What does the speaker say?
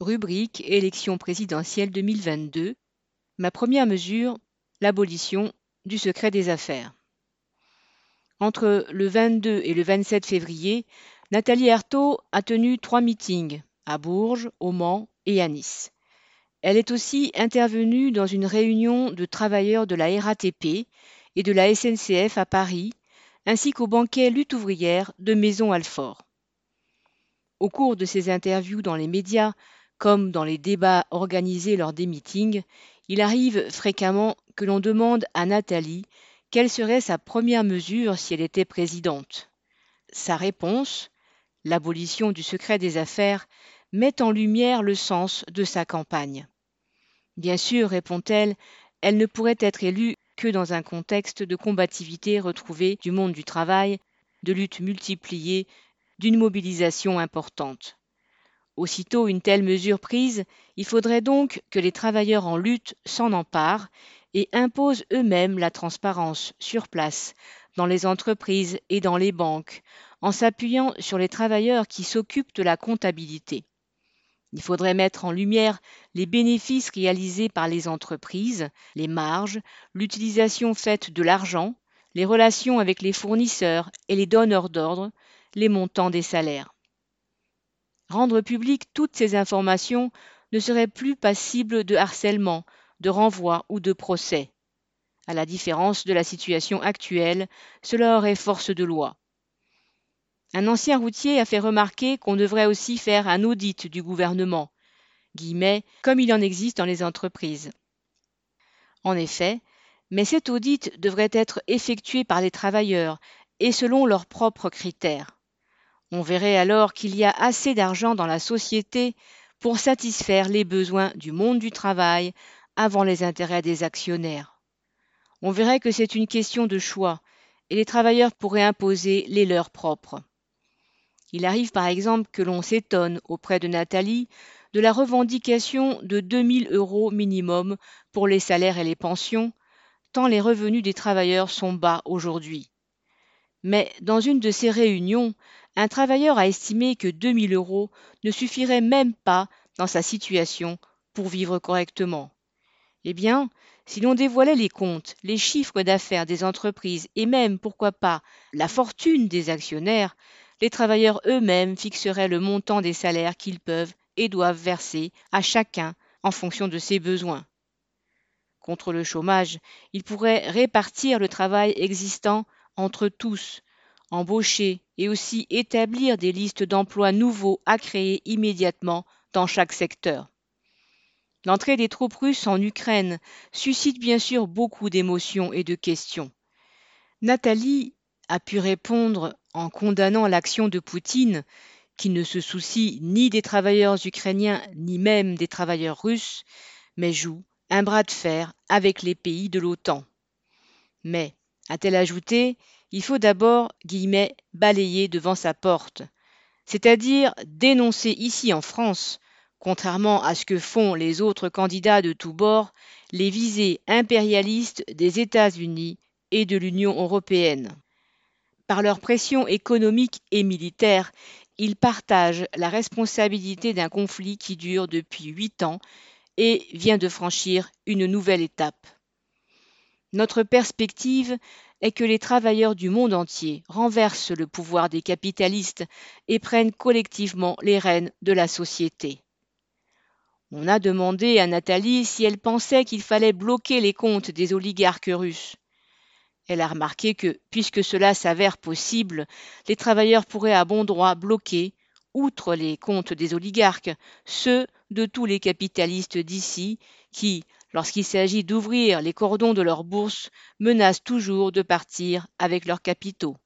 Rubrique élection présidentielle 2022. Ma première mesure, l'abolition du secret des affaires. Entre le 22 et le 27 février, Nathalie Arthaud a tenu trois meetings à Bourges, au Mans et à Nice. Elle est aussi intervenue dans une réunion de travailleurs de la RATP et de la SNCF à Paris, ainsi qu'au banquet Lutte ouvrière de Maison-Alfort. Au cours de ses interviews dans les médias, comme dans les débats organisés lors des meetings, il arrive fréquemment que l'on demande à Nathalie quelle serait sa première mesure si elle était présidente. Sa réponse, l'abolition du secret des affaires, met en lumière le sens de sa campagne. Bien sûr, répond-elle, elle ne pourrait être élue que dans un contexte de combativité retrouvée du monde du travail, de luttes multipliées, d'une mobilisation importante. Aussitôt une telle mesure prise, il faudrait donc que les travailleurs en lutte s'en emparent et imposent eux-mêmes la transparence sur place, dans les entreprises et dans les banques, en s'appuyant sur les travailleurs qui s'occupent de la comptabilité. Il faudrait mettre en lumière les bénéfices réalisés par les entreprises, les marges, l'utilisation faite de l'argent, les relations avec les fournisseurs et les donneurs d'ordre, les montants des salaires. Rendre publiques toutes ces informations ne serait plus passible de harcèlement, de renvoi ou de procès. À la différence de la situation actuelle, cela aurait force de loi. Un ancien routier a fait remarquer qu'on devrait aussi faire un audit du gouvernement, guillemets, comme il en existe dans les entreprises. En effet, mais cet audit devrait être effectué par les travailleurs et selon leurs propres critères. On verrait alors qu'il y a assez d'argent dans la société pour satisfaire les besoins du monde du travail avant les intérêts des actionnaires. On verrait que c'est une question de choix et les travailleurs pourraient imposer les leurs propres. Il arrive par exemple que l'on s'étonne auprès de Nathalie de la revendication de 2000 euros minimum pour les salaires et les pensions, tant les revenus des travailleurs sont bas aujourd'hui. Mais dans une de ces réunions, un travailleur a estimé que 2000 euros ne suffiraient même pas dans sa situation pour vivre correctement. Eh bien, si l'on dévoilait les comptes, les chiffres d'affaires des entreprises et même, pourquoi pas, la fortune des actionnaires, les travailleurs eux-mêmes fixeraient le montant des salaires qu'ils peuvent et doivent verser à chacun en fonction de ses besoins. Contre le chômage, ils pourraient répartir le travail existant entre tous embaucher et aussi établir des listes d'emplois nouveaux à créer immédiatement dans chaque secteur. L'entrée des troupes russes en Ukraine suscite bien sûr beaucoup d'émotions et de questions. Nathalie a pu répondre en condamnant l'action de Poutine, qui ne se soucie ni des travailleurs ukrainiens ni même des travailleurs russes, mais joue un bras de fer avec les pays de l'OTAN. Mais, a-t-elle ajouté, il faut d'abord guillemets, balayer devant sa porte, c'est-à-dire dénoncer ici en France, contrairement à ce que font les autres candidats de tous bords, les visées impérialistes des États-Unis et de l'Union européenne. Par leur pression économique et militaire, ils partagent la responsabilité d'un conflit qui dure depuis huit ans et vient de franchir une nouvelle étape. Notre perspective est que les travailleurs du monde entier renversent le pouvoir des capitalistes et prennent collectivement les rênes de la société. On a demandé à Nathalie si elle pensait qu'il fallait bloquer les comptes des oligarques russes. Elle a remarqué que, puisque cela s'avère possible, les travailleurs pourraient à bon droit bloquer, outre les comptes des oligarques, ceux de tous les capitalistes d'ici qui, lorsqu'il s'agit d'ouvrir les cordons de leur bourse, menacent toujours de partir avec leurs capitaux.